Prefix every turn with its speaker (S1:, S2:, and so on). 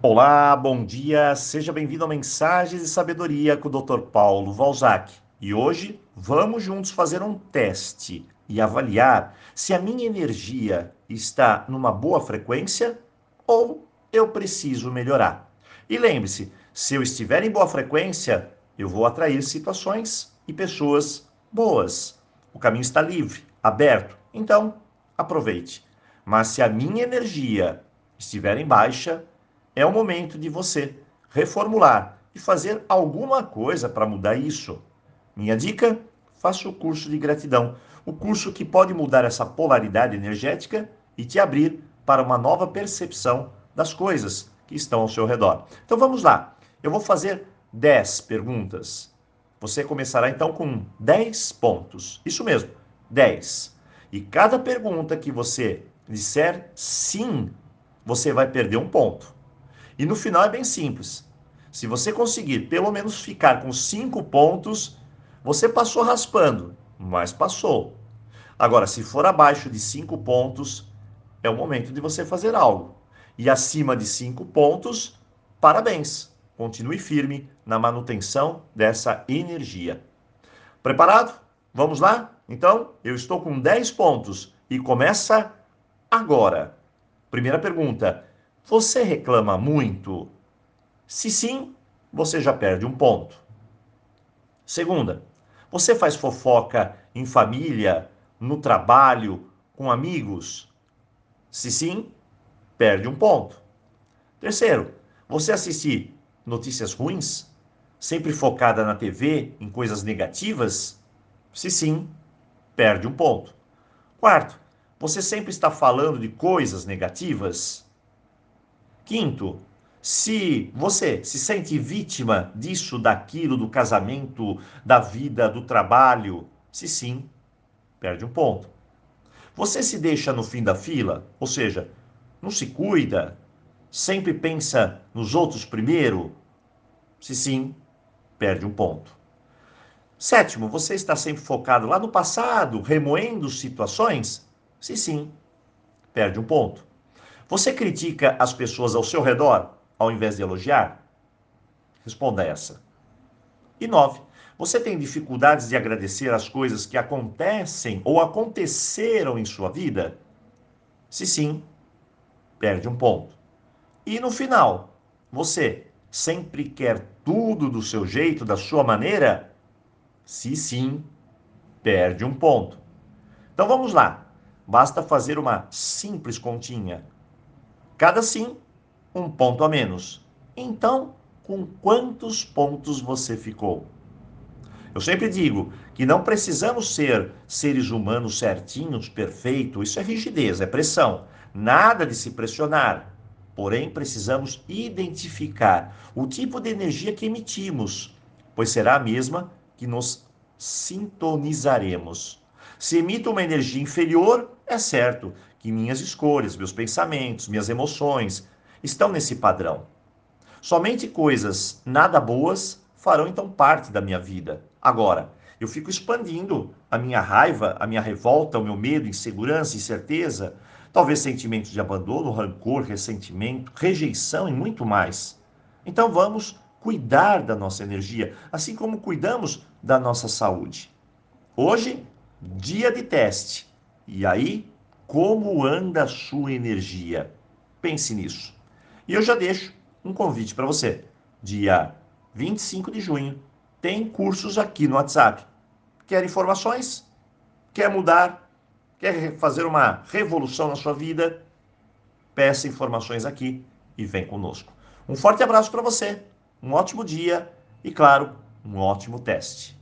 S1: Olá, bom dia, seja bem-vindo a Mensagens de Sabedoria com o Dr. Paulo Valzac. E hoje vamos juntos fazer um teste e avaliar se a minha energia está numa boa frequência ou eu preciso melhorar. E lembre-se, se eu estiver em boa frequência, eu vou atrair situações e pessoas boas. O caminho está livre, aberto. Então, aproveite. Mas se a minha energia estiver em baixa, é o momento de você reformular e fazer alguma coisa para mudar isso. Minha dica: faça o curso de gratidão, o curso que pode mudar essa polaridade energética e te abrir para uma nova percepção das coisas que estão ao seu redor. Então vamos lá. Eu vou fazer 10 perguntas. Você começará então com 10 pontos. Isso mesmo, 10. E cada pergunta que você disser sim, você vai perder um ponto. E no final é bem simples. Se você conseguir pelo menos ficar com cinco pontos, você passou raspando, mas passou. Agora, se for abaixo de cinco pontos, é o momento de você fazer algo. E acima de cinco pontos, parabéns. Continue firme na manutenção dessa energia. Preparado? Vamos lá? Então, eu estou com 10 pontos e começa agora. Primeira pergunta: você reclama muito? Se sim, você já perde um ponto. Segunda, você faz fofoca em família, no trabalho, com amigos? Se sim, perde um ponto. Terceiro, você assiste notícias ruins? Sempre focada na TV, em coisas negativas? Se sim, perde um ponto. Quarto, você sempre está falando de coisas negativas? Quinto, se você se sente vítima disso, daquilo, do casamento, da vida, do trabalho, se sim, perde um ponto. Você se deixa no fim da fila, ou seja, não se cuida, sempre pensa nos outros primeiro, se sim, perde um ponto. Sétimo, você está sempre focado lá no passado, remoendo situações? Se sim, perde um ponto. Você critica as pessoas ao seu redor ao invés de elogiar? Responda essa. E nove, você tem dificuldades de agradecer as coisas que acontecem ou aconteceram em sua vida? Se sim, perde um ponto. E no final, você sempre quer tudo do seu jeito, da sua maneira? Se sim, perde um ponto. Então vamos lá. Basta fazer uma simples continha. Cada sim, um ponto a menos. Então, com quantos pontos você ficou? Eu sempre digo que não precisamos ser seres humanos certinhos, perfeitos, isso é rigidez, é pressão. Nada de se pressionar. Porém, precisamos identificar o tipo de energia que emitimos, pois será a mesma que nos sintonizaremos. Se emito uma energia inferior, é certo que minhas escolhas, meus pensamentos, minhas emoções estão nesse padrão. Somente coisas nada boas farão então parte da minha vida. Agora, eu fico expandindo a minha raiva, a minha revolta, o meu medo, insegurança, incerteza, talvez sentimentos de abandono, rancor, ressentimento, rejeição e muito mais. Então vamos cuidar da nossa energia, assim como cuidamos da nossa saúde. Hoje dia de teste. E aí, como anda a sua energia? Pense nisso. E eu já deixo um convite para você. Dia 25 de junho tem cursos aqui no WhatsApp. Quer informações? Quer mudar? Quer fazer uma revolução na sua vida? Peça informações aqui e vem conosco. Um forte abraço para você, um ótimo dia e, claro, um ótimo teste.